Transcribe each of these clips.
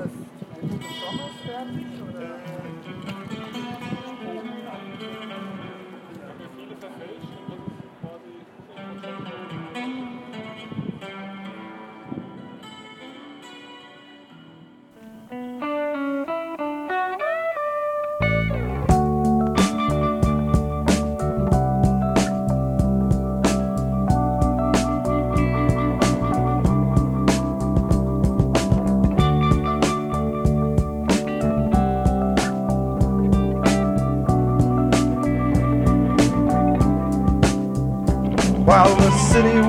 Wird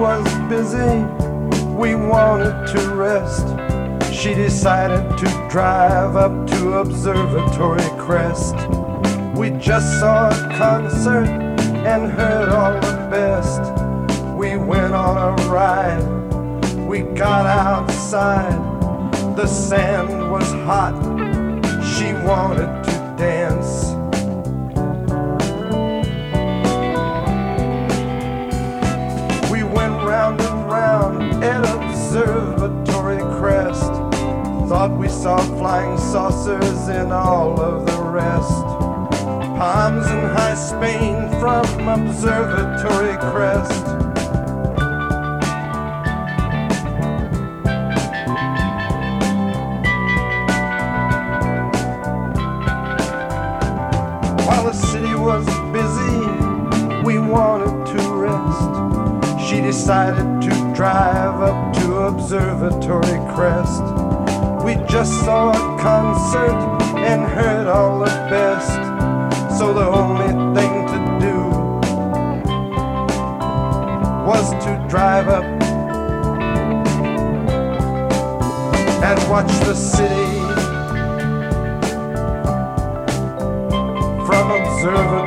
was busy, we wanted to rest. She decided to drive up to Observatory Crest. We just saw a concert and heard all the best. We went on a ride, we got outside. The sand was hot, she wanted saucers and all of the rest. Palms in high Spain from Observatory Crest. While the city was busy, we wanted to rest. She decided to drive up to Observatory just saw a concert and heard all the best. So the only thing to do was to drive up and watch the city from Observatory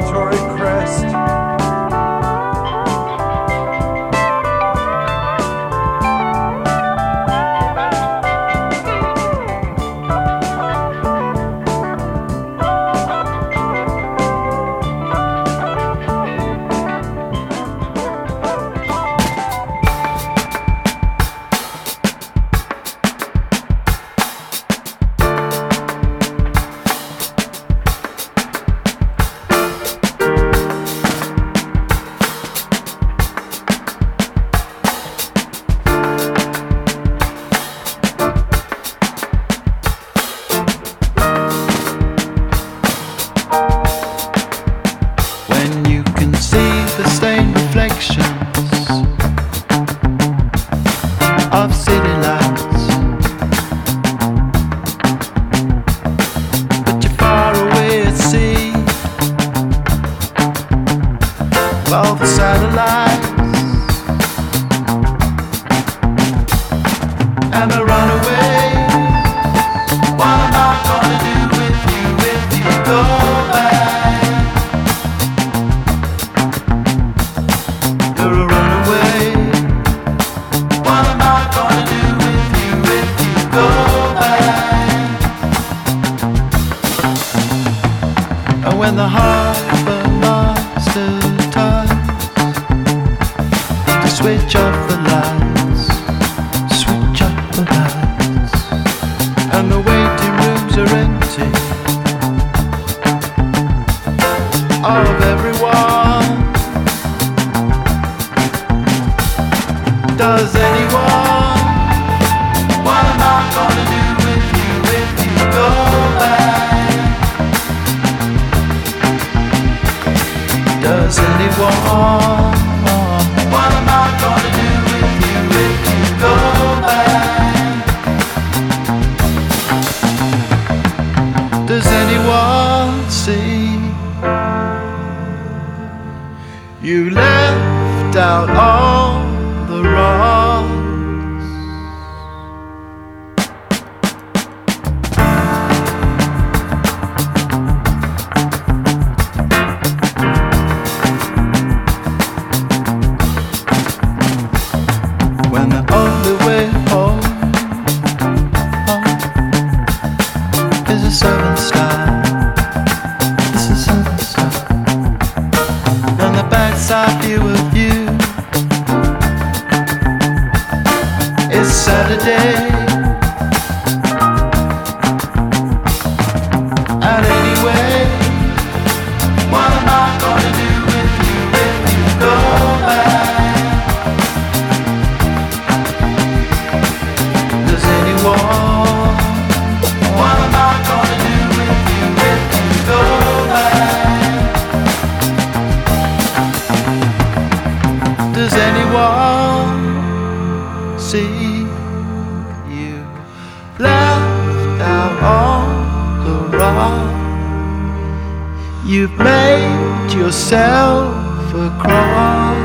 You've made yourself a cross.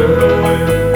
Amém.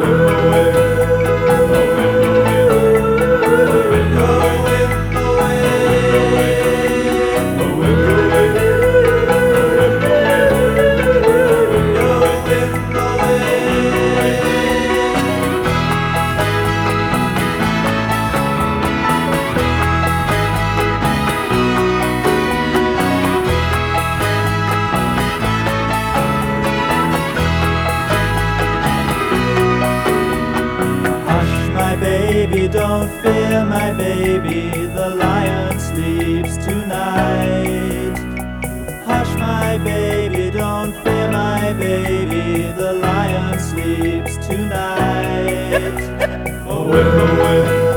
world. tonight. away, away.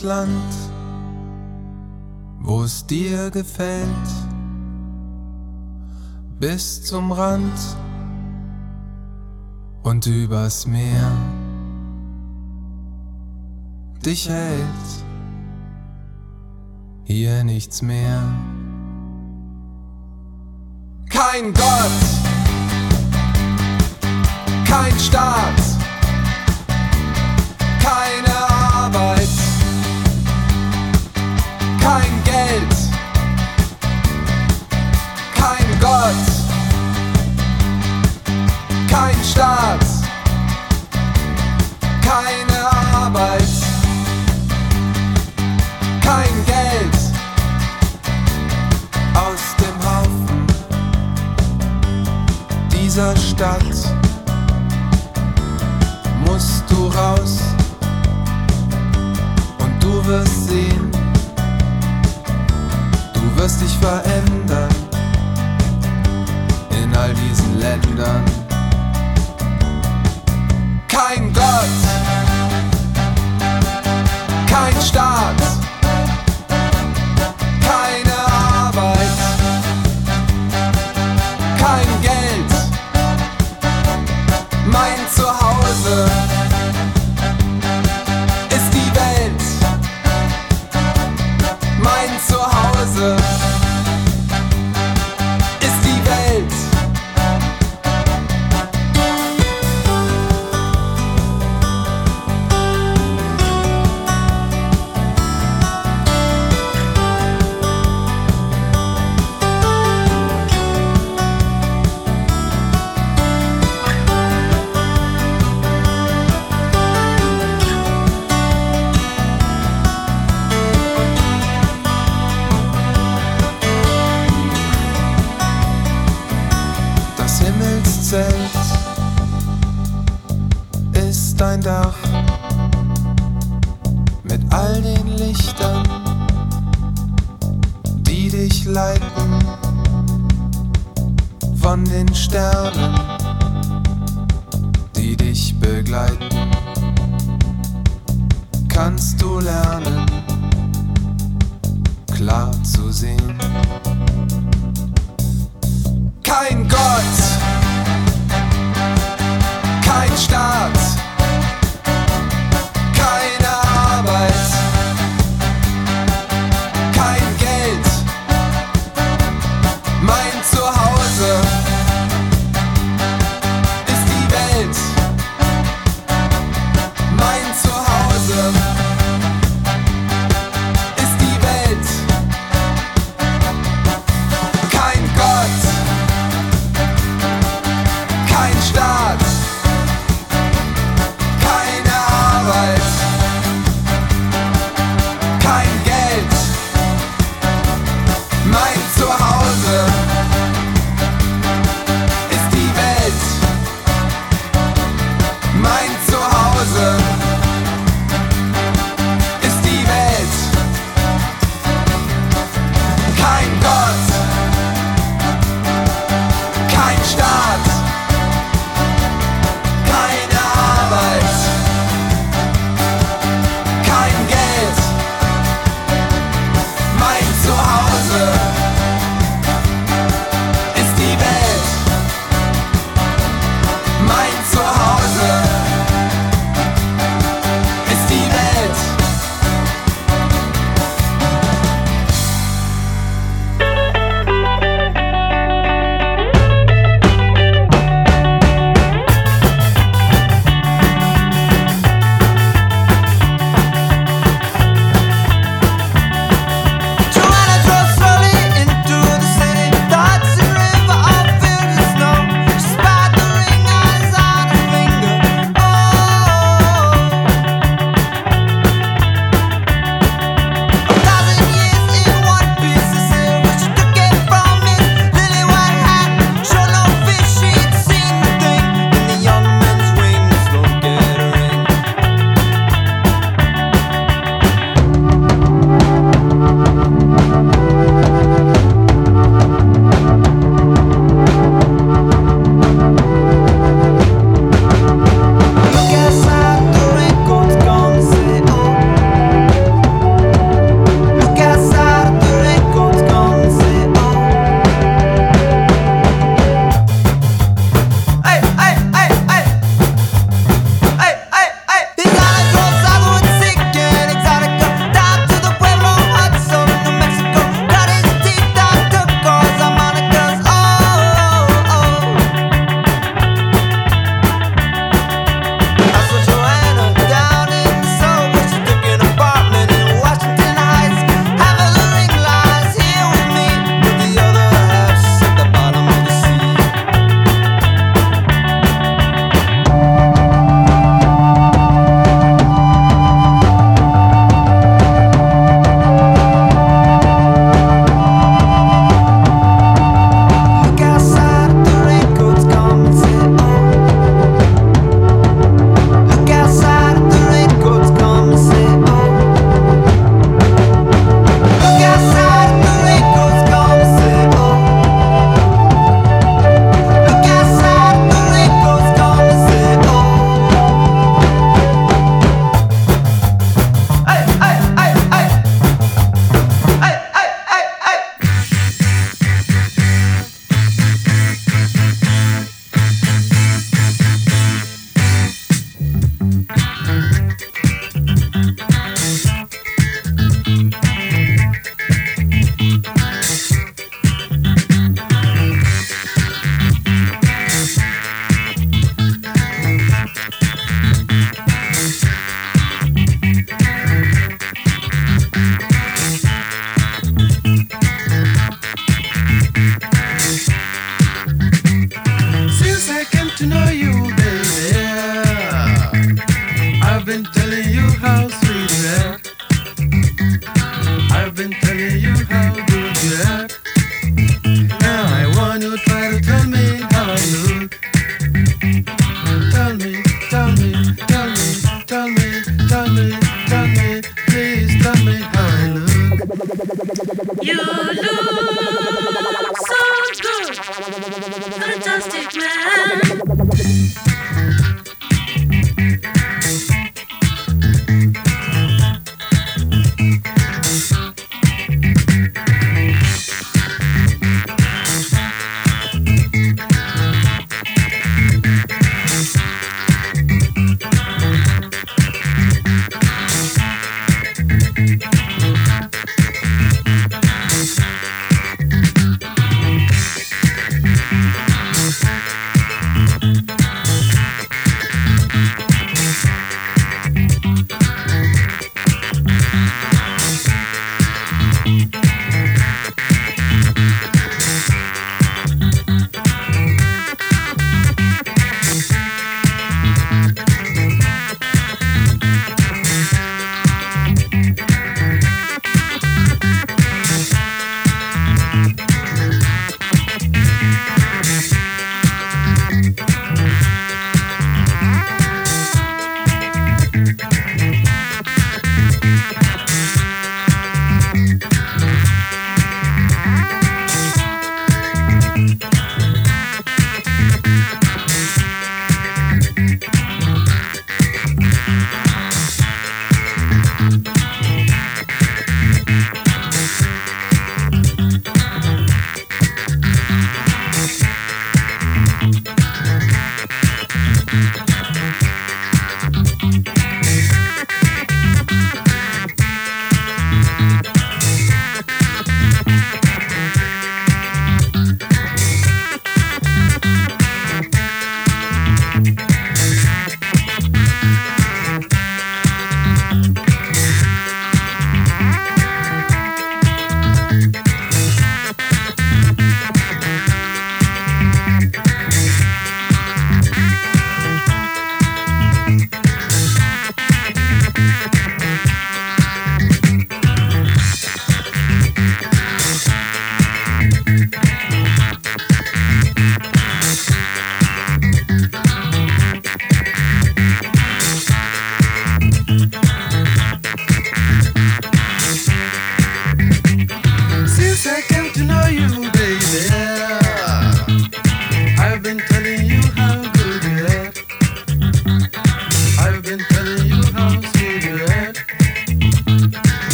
ins Land, wo es dir gefällt, bis zum Rand und übers Meer dich hält. Hier nichts mehr. Kein Gott, kein Staat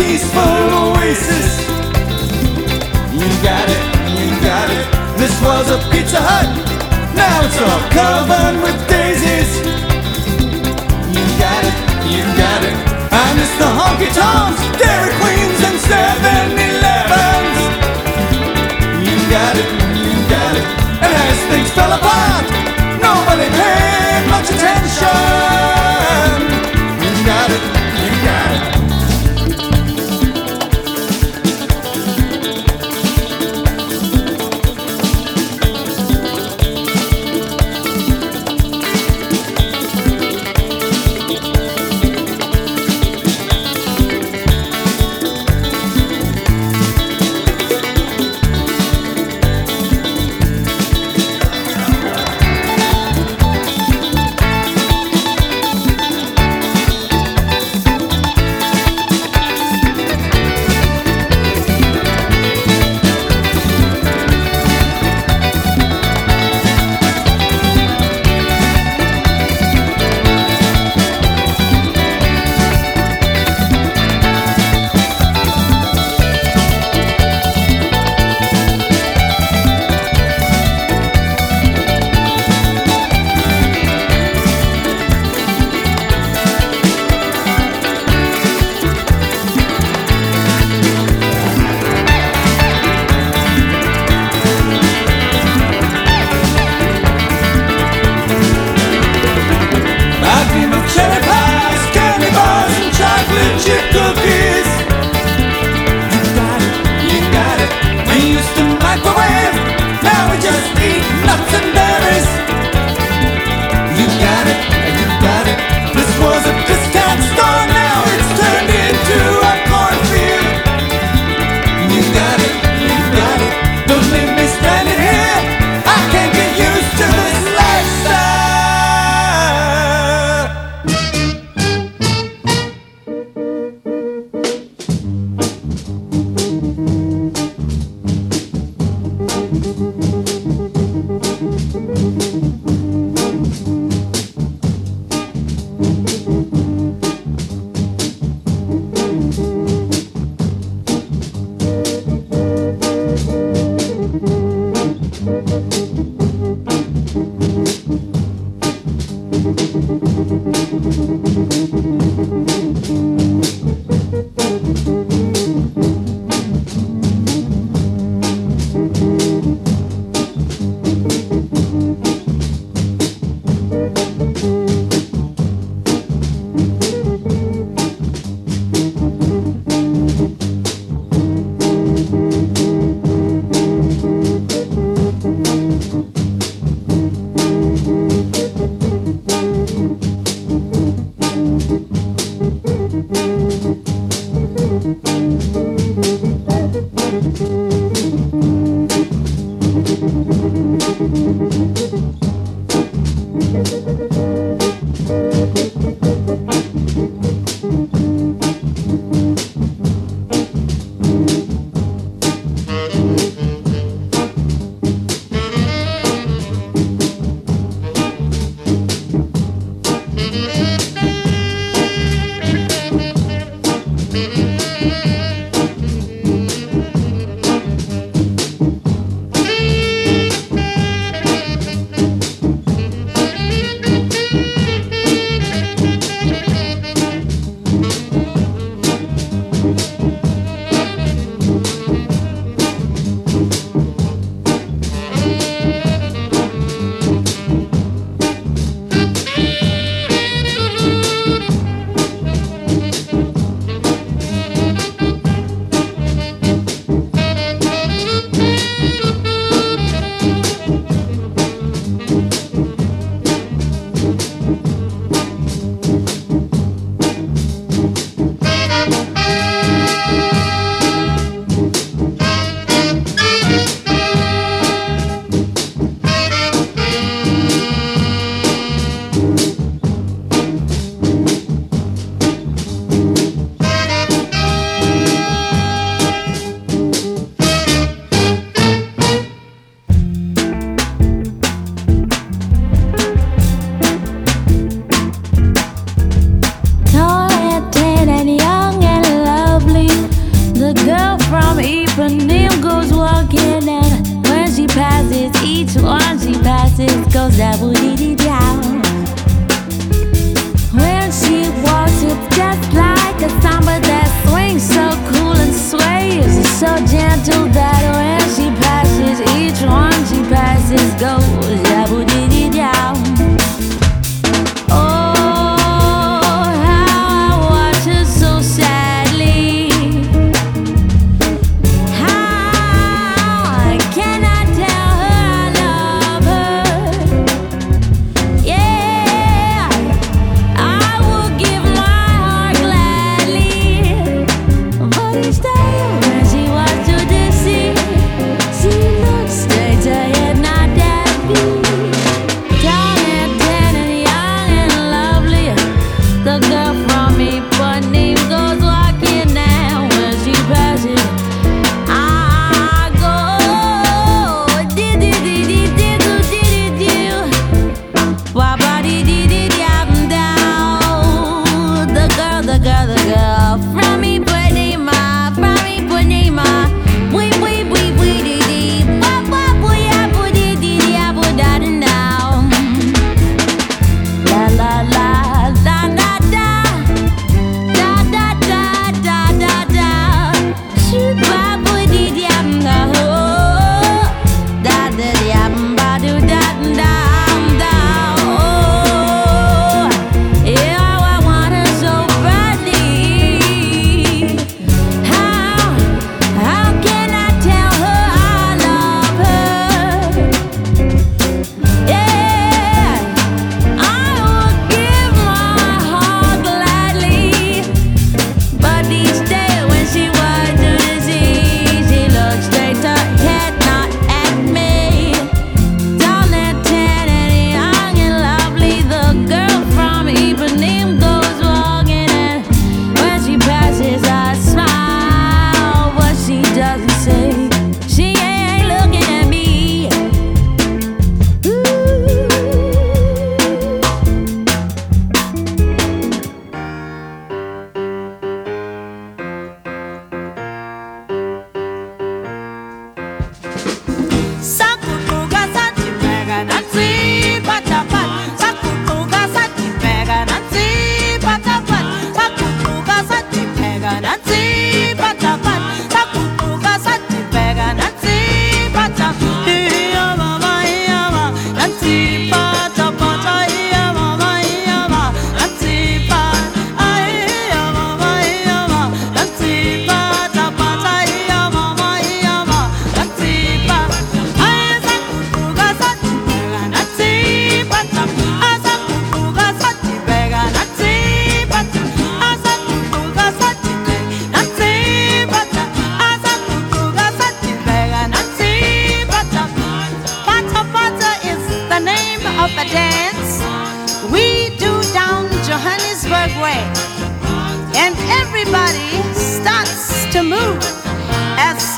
peaceful oasis. You got it, you got it. This was a Pizza Hut. Now it's all covered with daisies. You got it, you got it. I miss the honky tonks, Dairy Queens, and 7 Elevens. You got it, you got it. And as things fell apart, nobody paid much attention.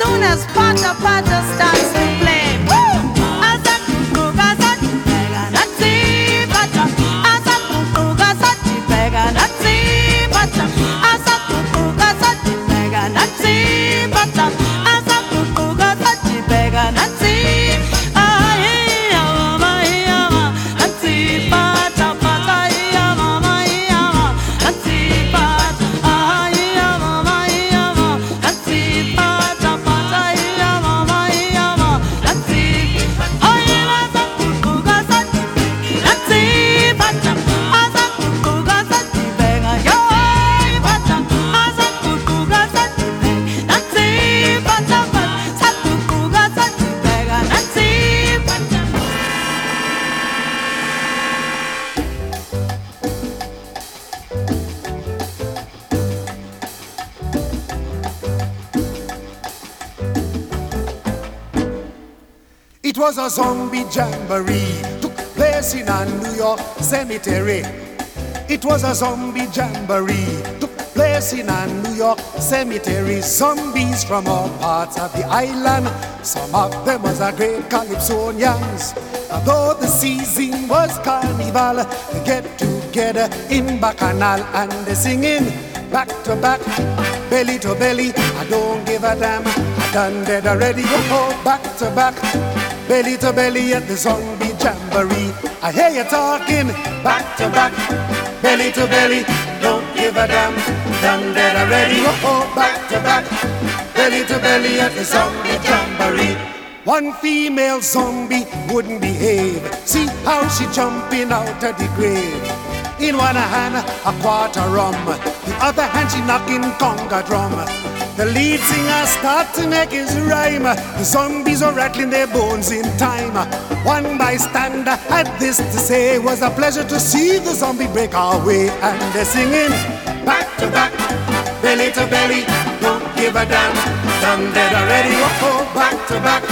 soon as Potter Potter starts. a zombie jamboree took place in a New York cemetery. It was a zombie jamboree took place in a New York cemetery. Zombies from all parts of the island. Some of them was a great Calypsonians. Although the season was carnival, they get together in Bacchanal and they singing back to back, belly to belly. I don't give a damn. I done dead already. Go oh, back to back belly to belly at the zombie jamboree. I hear you talking back to back, belly to belly. Don't give a damn, done dead already. Oh, oh, back to back, belly to belly at the zombie jamboree. One female zombie wouldn't behave. See how she jumping out of the grave. In one hand, a quarter rum. The other hand, she knocking conga drum. The lead singer starts to make his rhyme. The zombies are rattling their bones in time. One bystander had this to say: was a pleasure to see the zombie break away. And they're singing back to back, belly to belly. Don't give a damn, done dead already. Oh, back to back,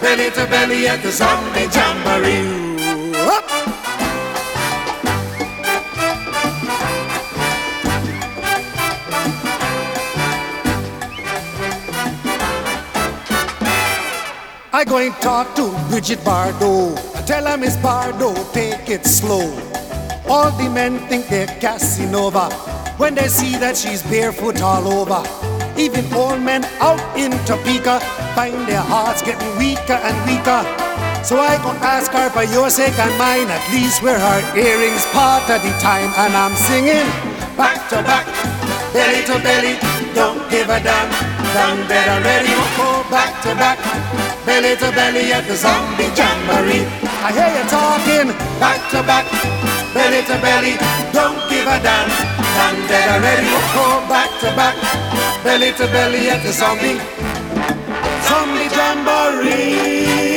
belly to belly at the zombie jamboree. Up. I go and talk to Brigitte Bardot. I tell her Miss Bardot, take it slow. All the men think they're Casanova when they see that she's barefoot all over. Even old men out in Topeka find their hearts getting weaker and weaker. So I go ask her for your sake and mine, at least wear her earrings part of the time. And I'm singing back to back, belly to belly, don't give a damn. Done better ready, go back to back, belly to belly at the zombie jamboree. I hear you talking back to back, belly to belly, don't give a damn. Done better ready, go back to back, belly to belly at the zombie, zombie jamboree.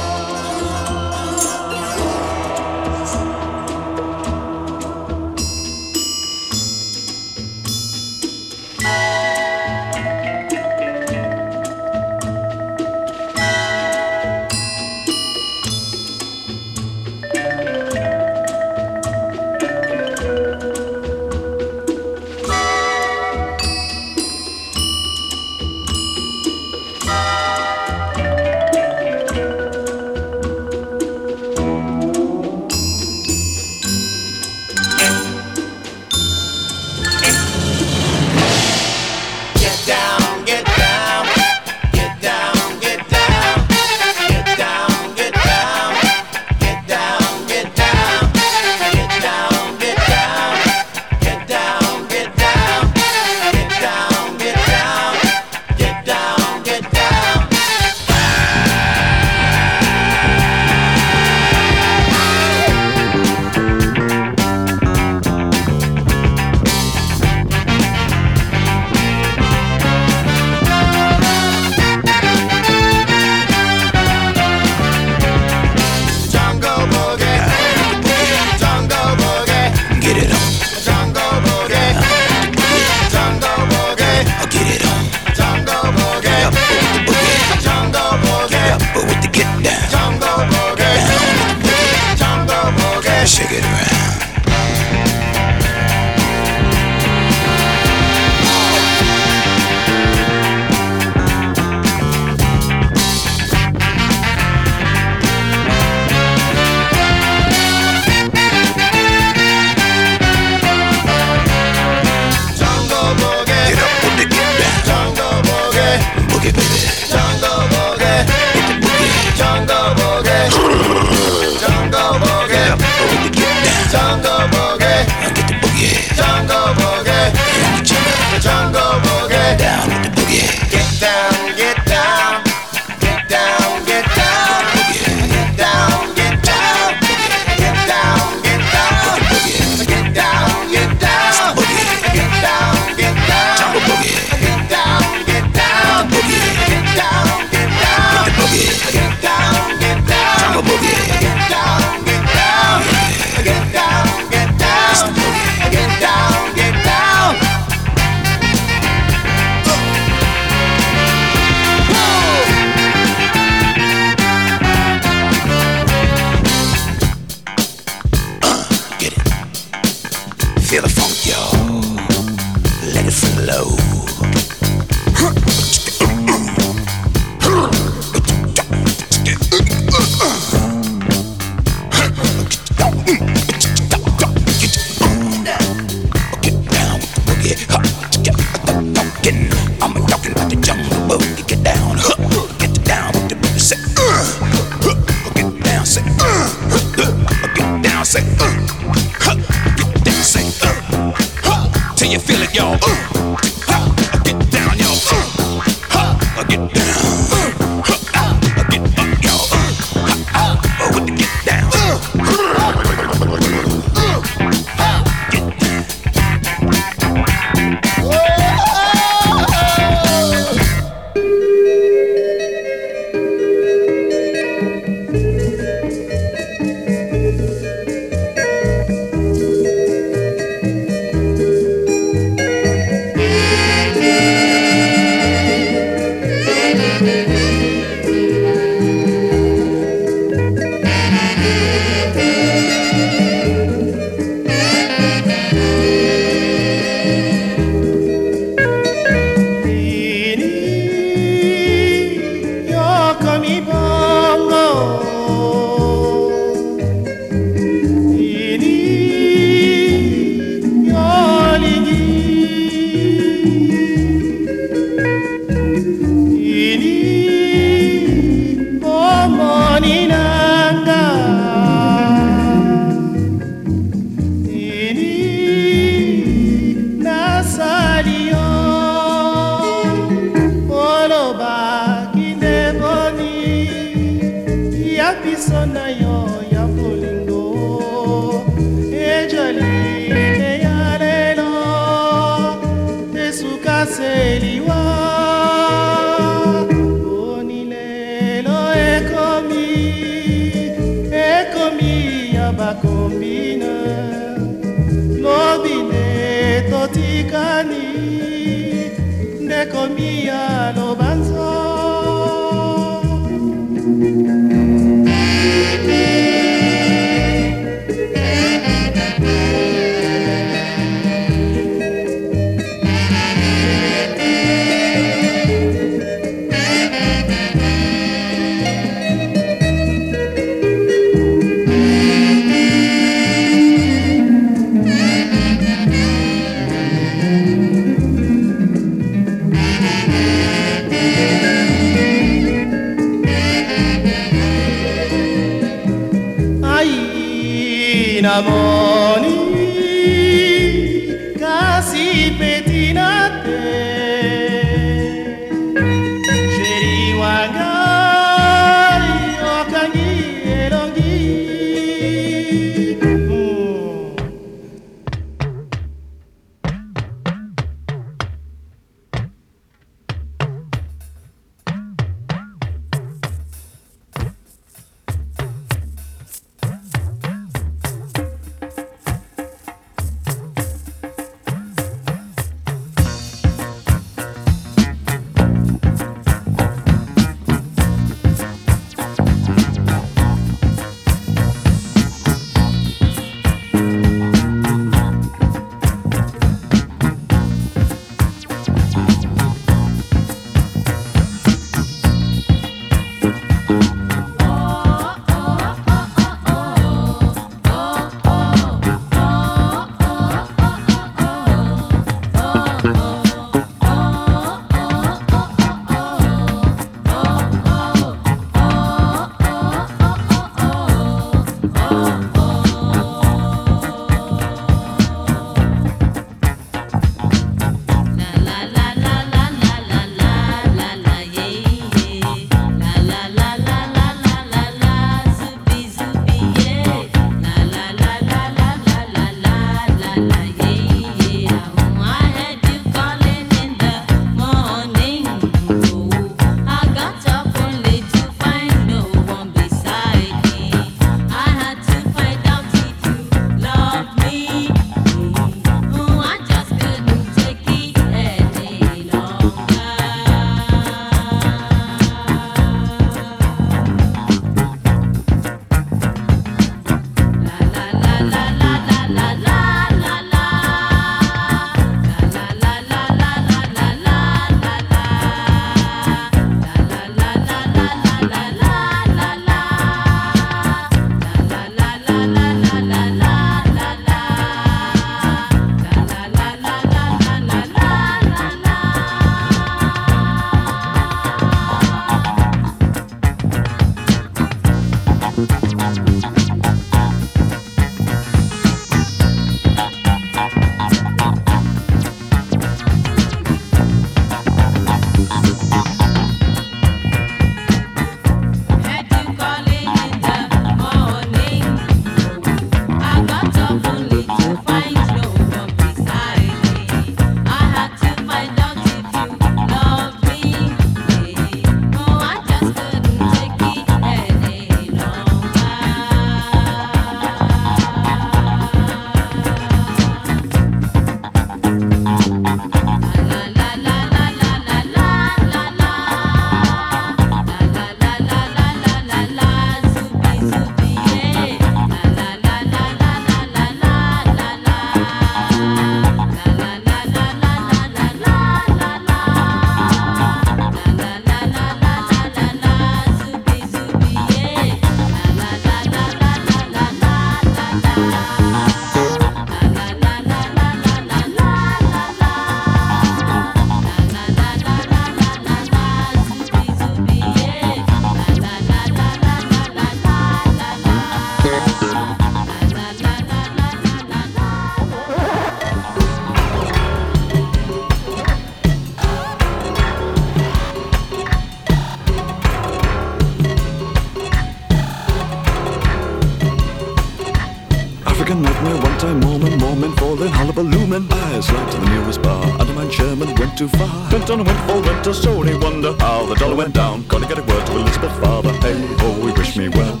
I'm Mormon, Mormon, falling, hullabaloomin'. I slid to the nearest bar, and my Sherman went too far. Went on a windfall winter, so they wonder how the dollar went down. Gotta get a word to Elizabeth father. Hey, oh, he wish me well.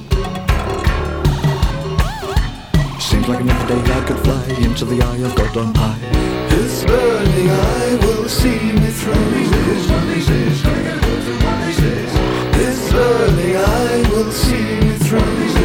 Seems like another day I could fly into the eye of God on high. His burning eye will see me through. His burning eye will see me through.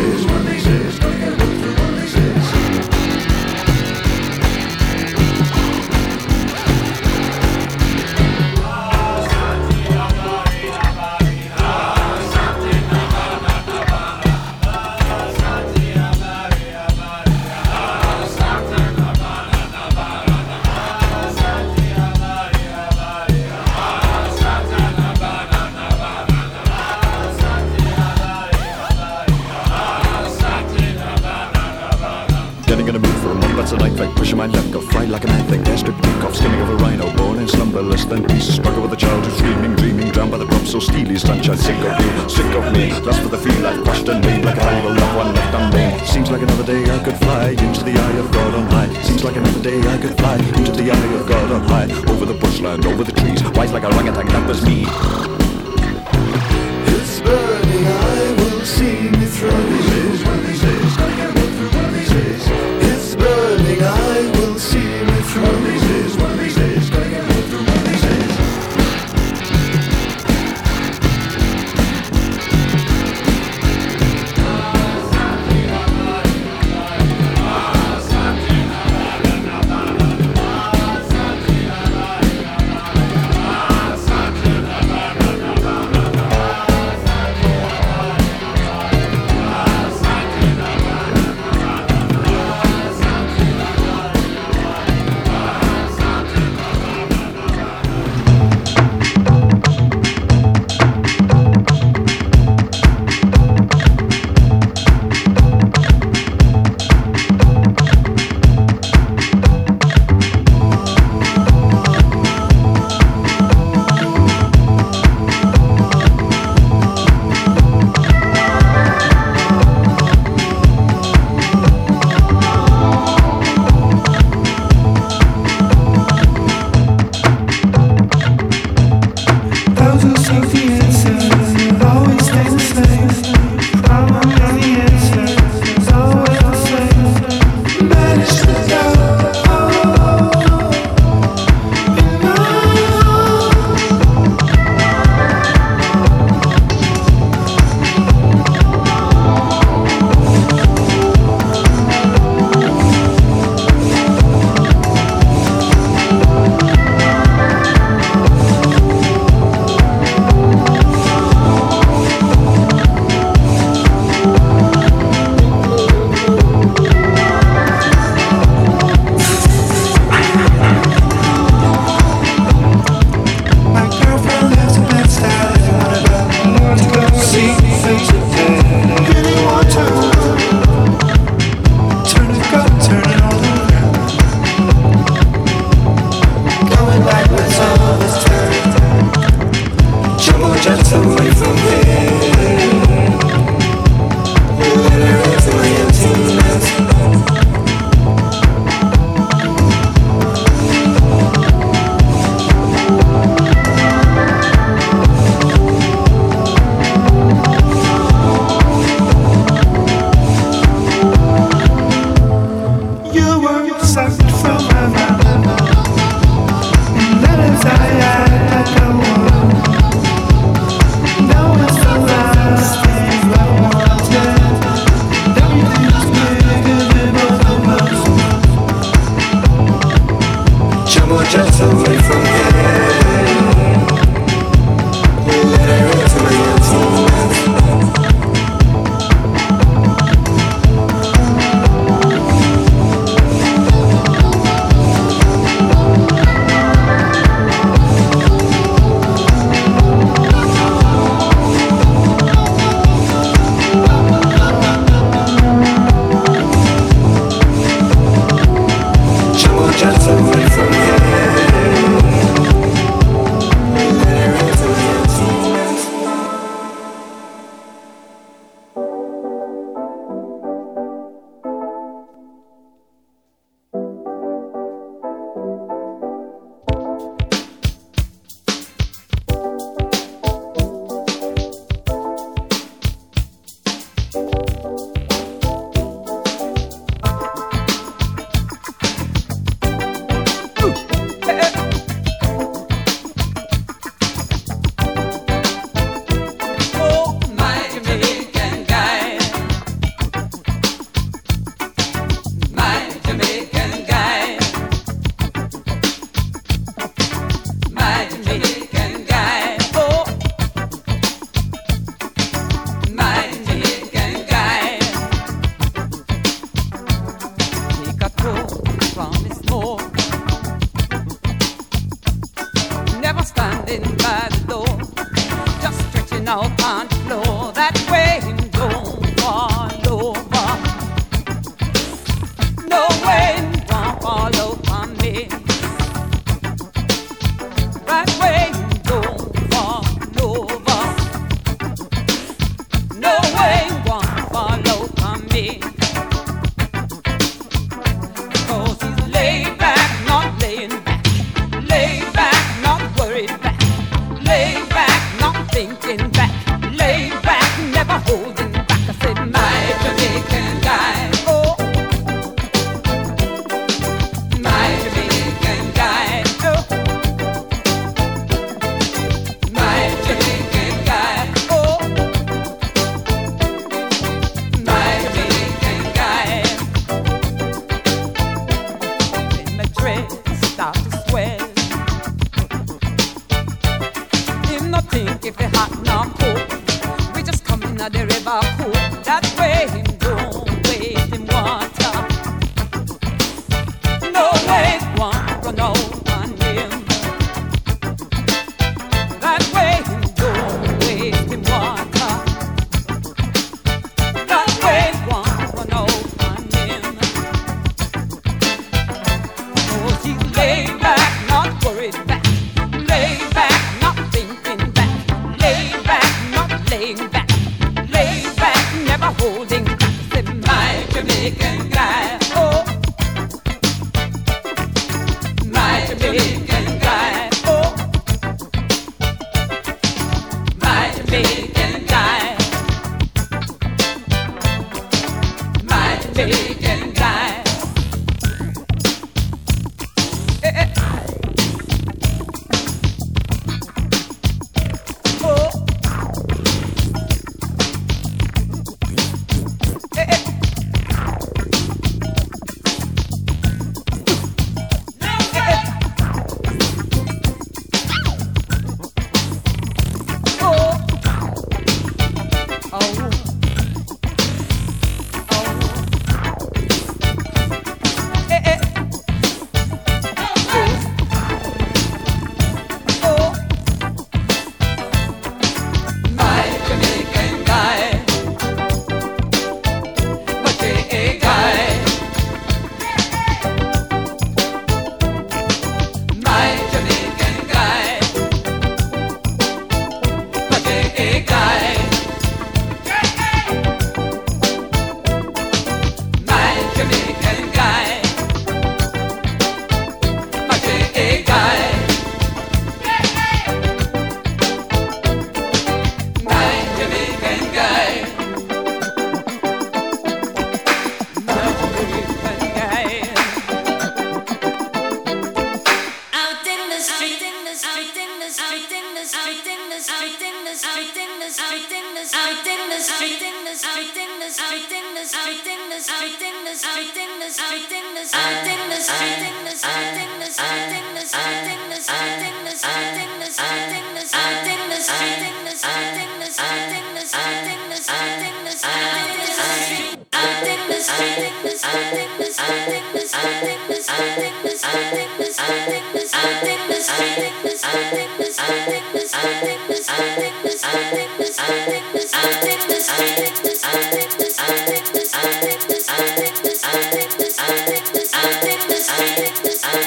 Fried like an anthic, gastric kick off, skinning of a rhino, born in slumberless, then peace, struggle with a child who's dreaming, dreaming, drowned by the prop, so steely, sunshine, sick of me, sick of me, lust for the feel I've crushed and made, like a valuable loved one left unnamed. Seems like another day I could fly into the eye of God on high. Seems like another day I could fly into the eye of God on high, over the bushland, over the trees, wise like a orangutan, that was me. His burning eye will see me through. Will see me through.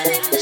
Bye.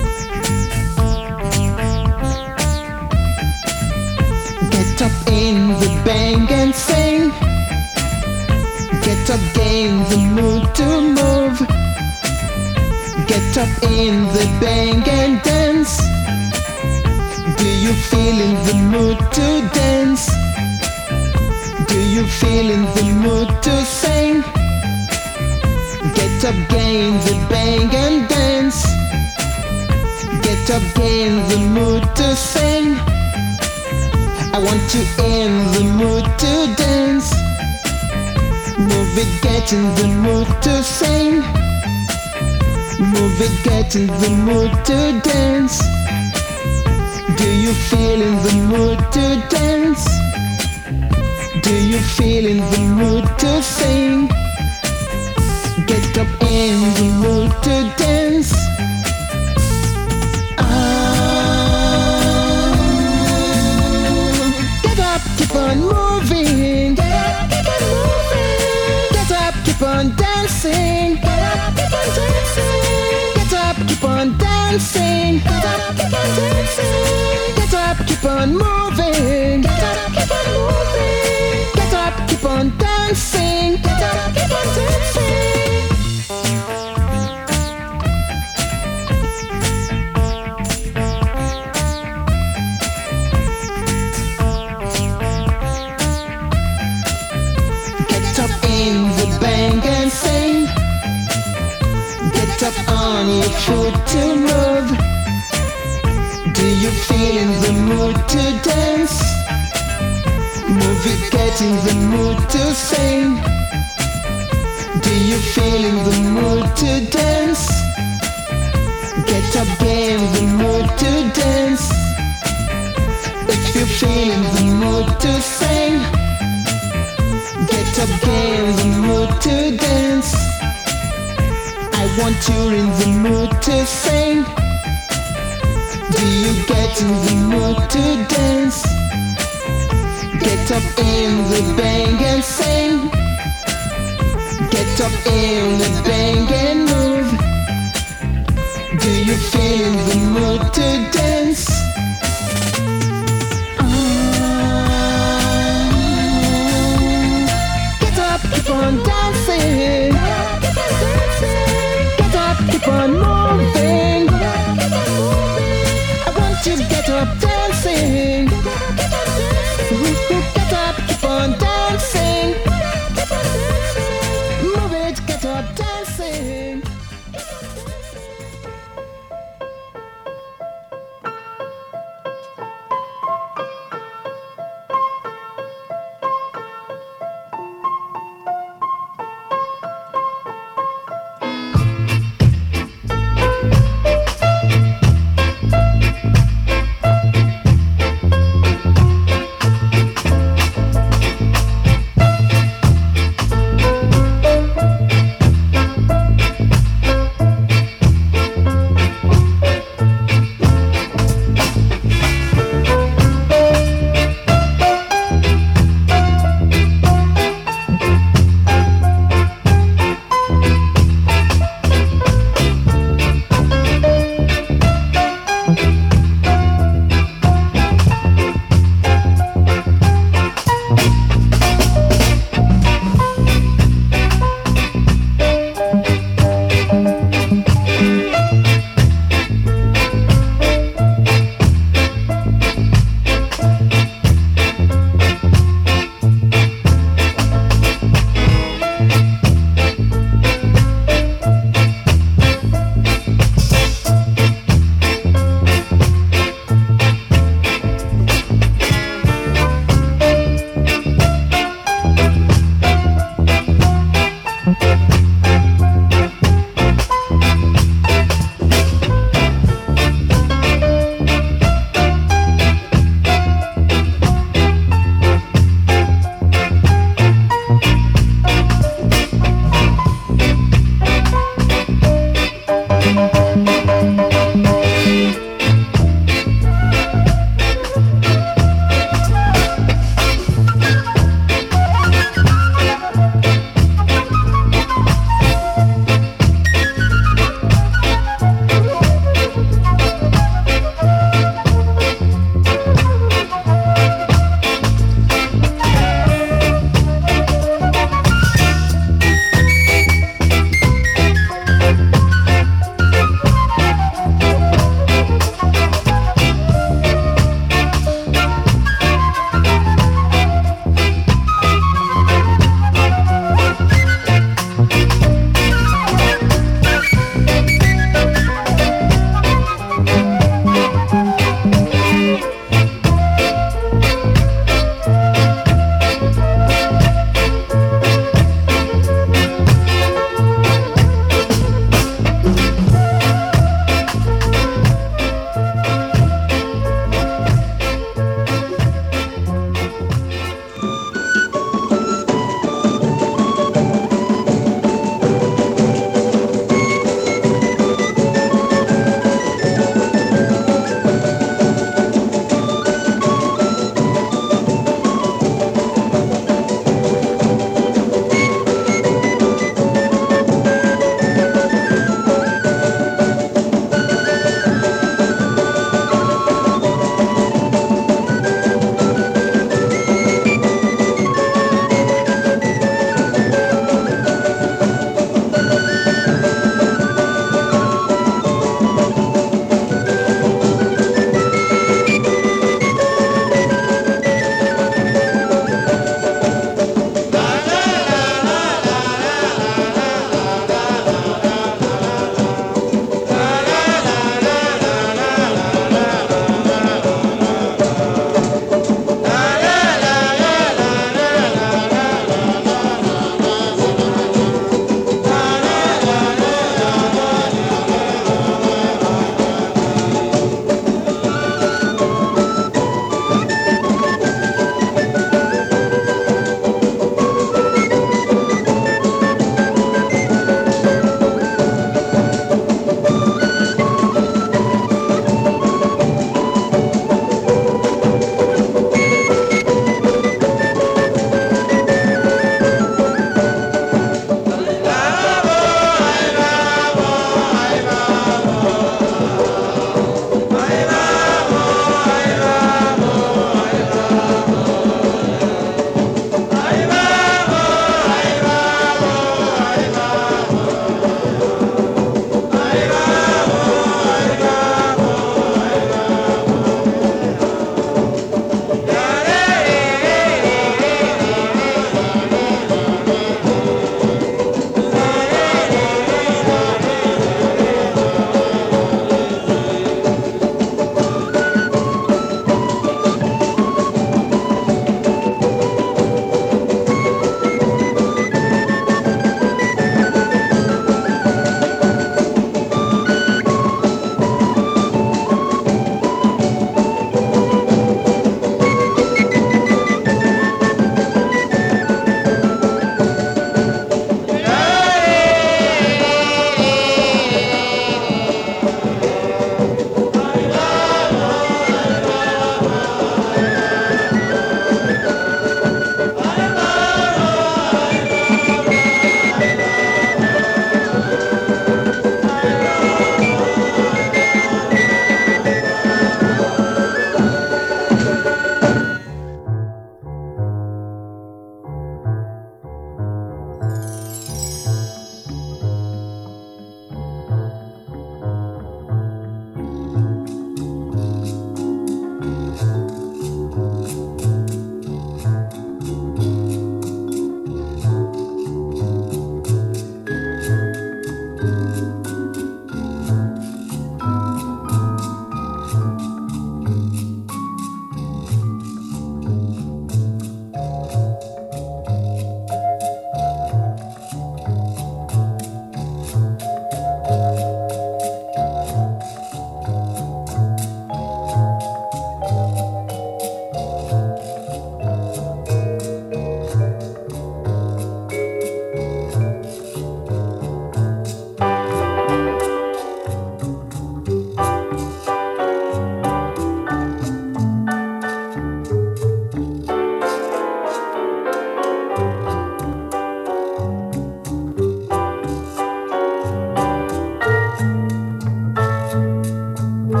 To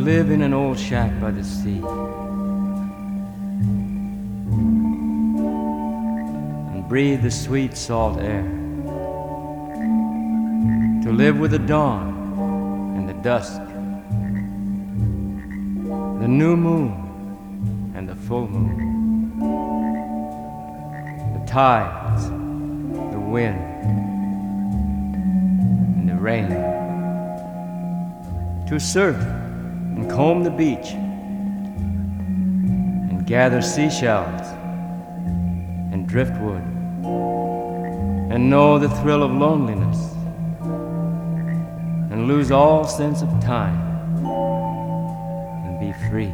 live in an old shack by the sea. Breathe the sweet salt air. To live with the dawn and the dusk. The new moon and the full moon. The tides, the wind, and the rain. To surf and comb the beach and gather seashells and driftwood and know the thrill of loneliness and lose all sense of time and be free.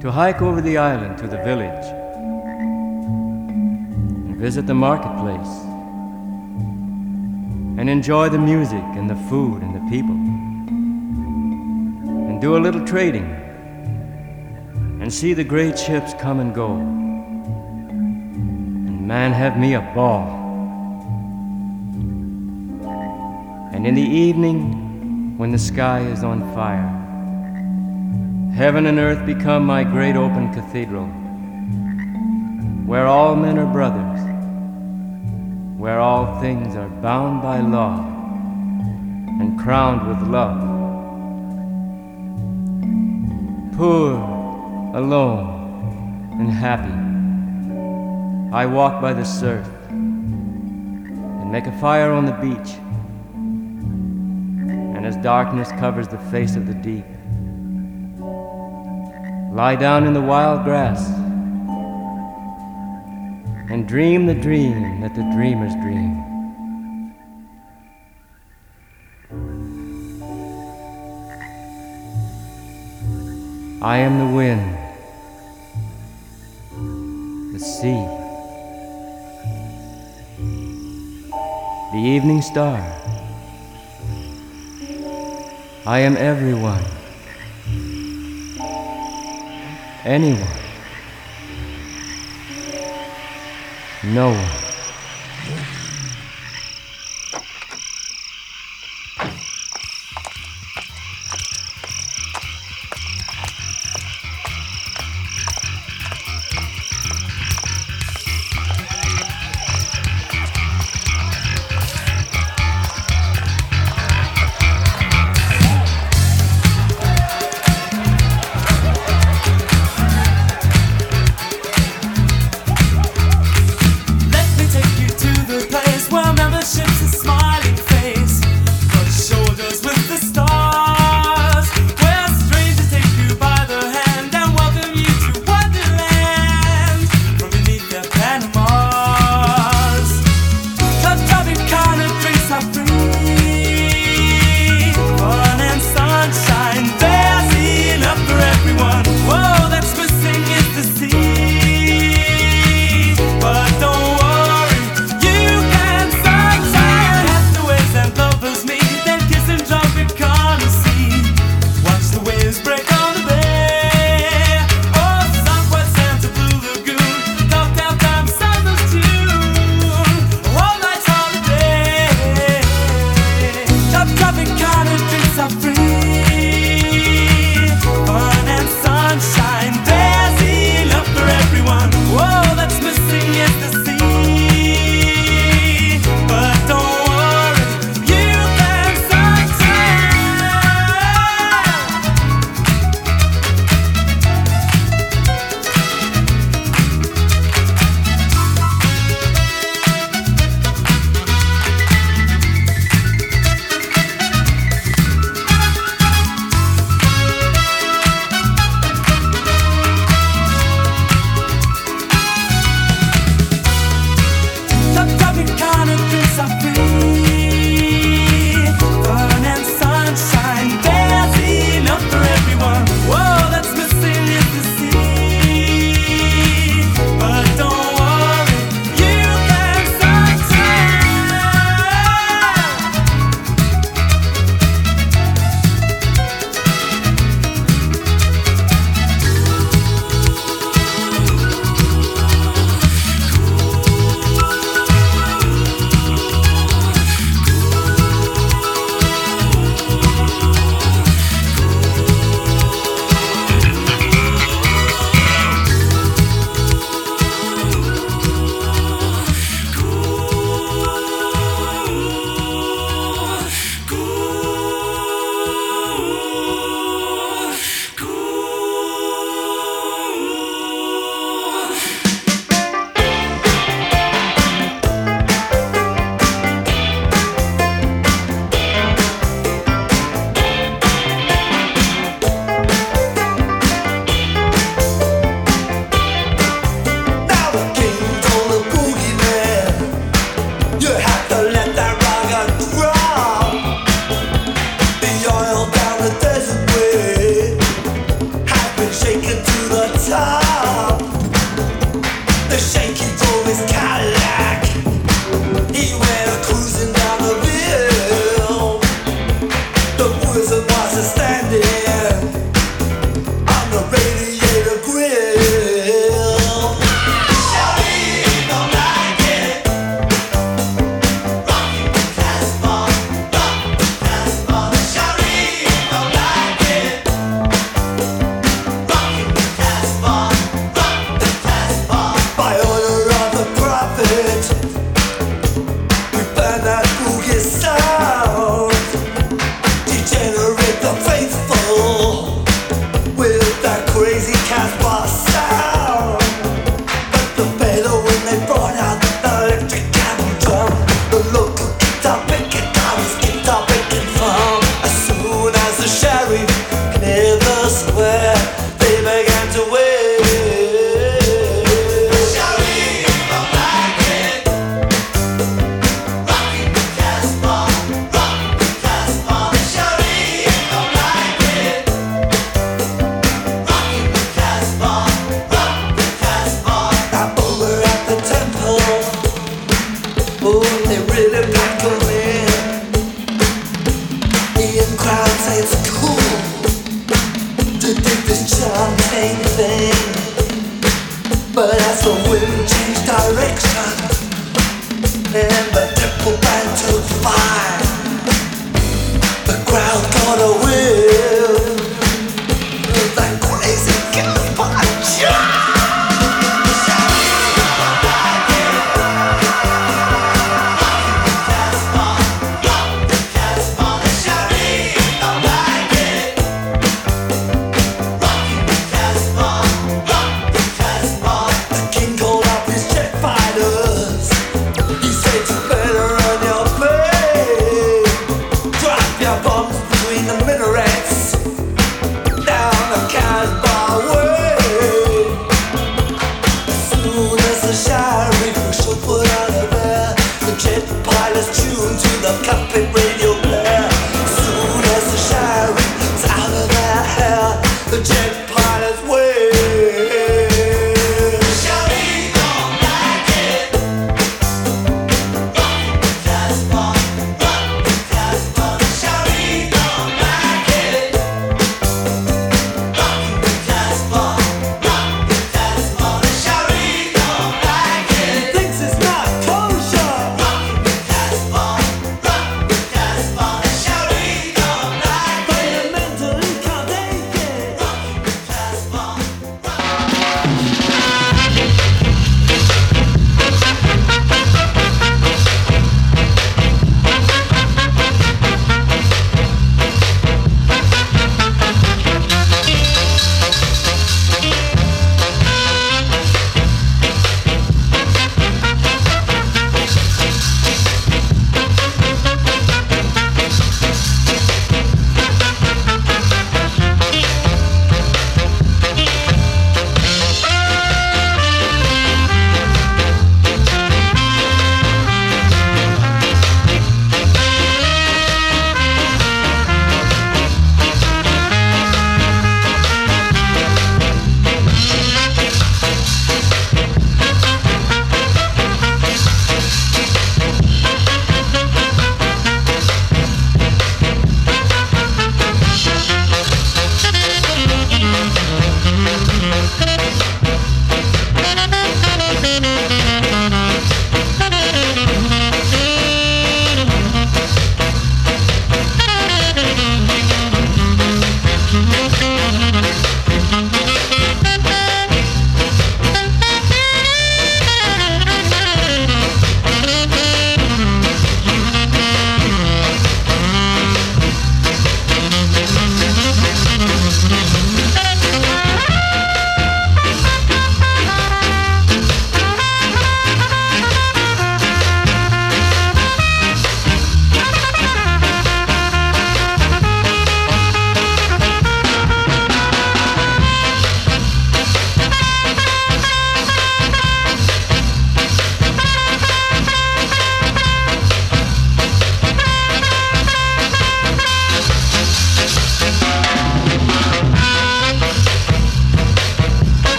To hike over the island to the village and visit the marketplace and enjoy the music and the food and the people and do a little trading and see the great ships come and go man have me a ball and in the evening when the sky is on fire heaven and earth become my great open cathedral where all men are brothers where all things are bound by law and crowned with love. Poor, alone, and happy, I walk by the surf and make a fire on the beach. And as darkness covers the face of the deep, lie down in the wild grass and dream the dream that the dreamers dream. I am the star. I am everyone, anyone. No one.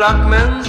Black man's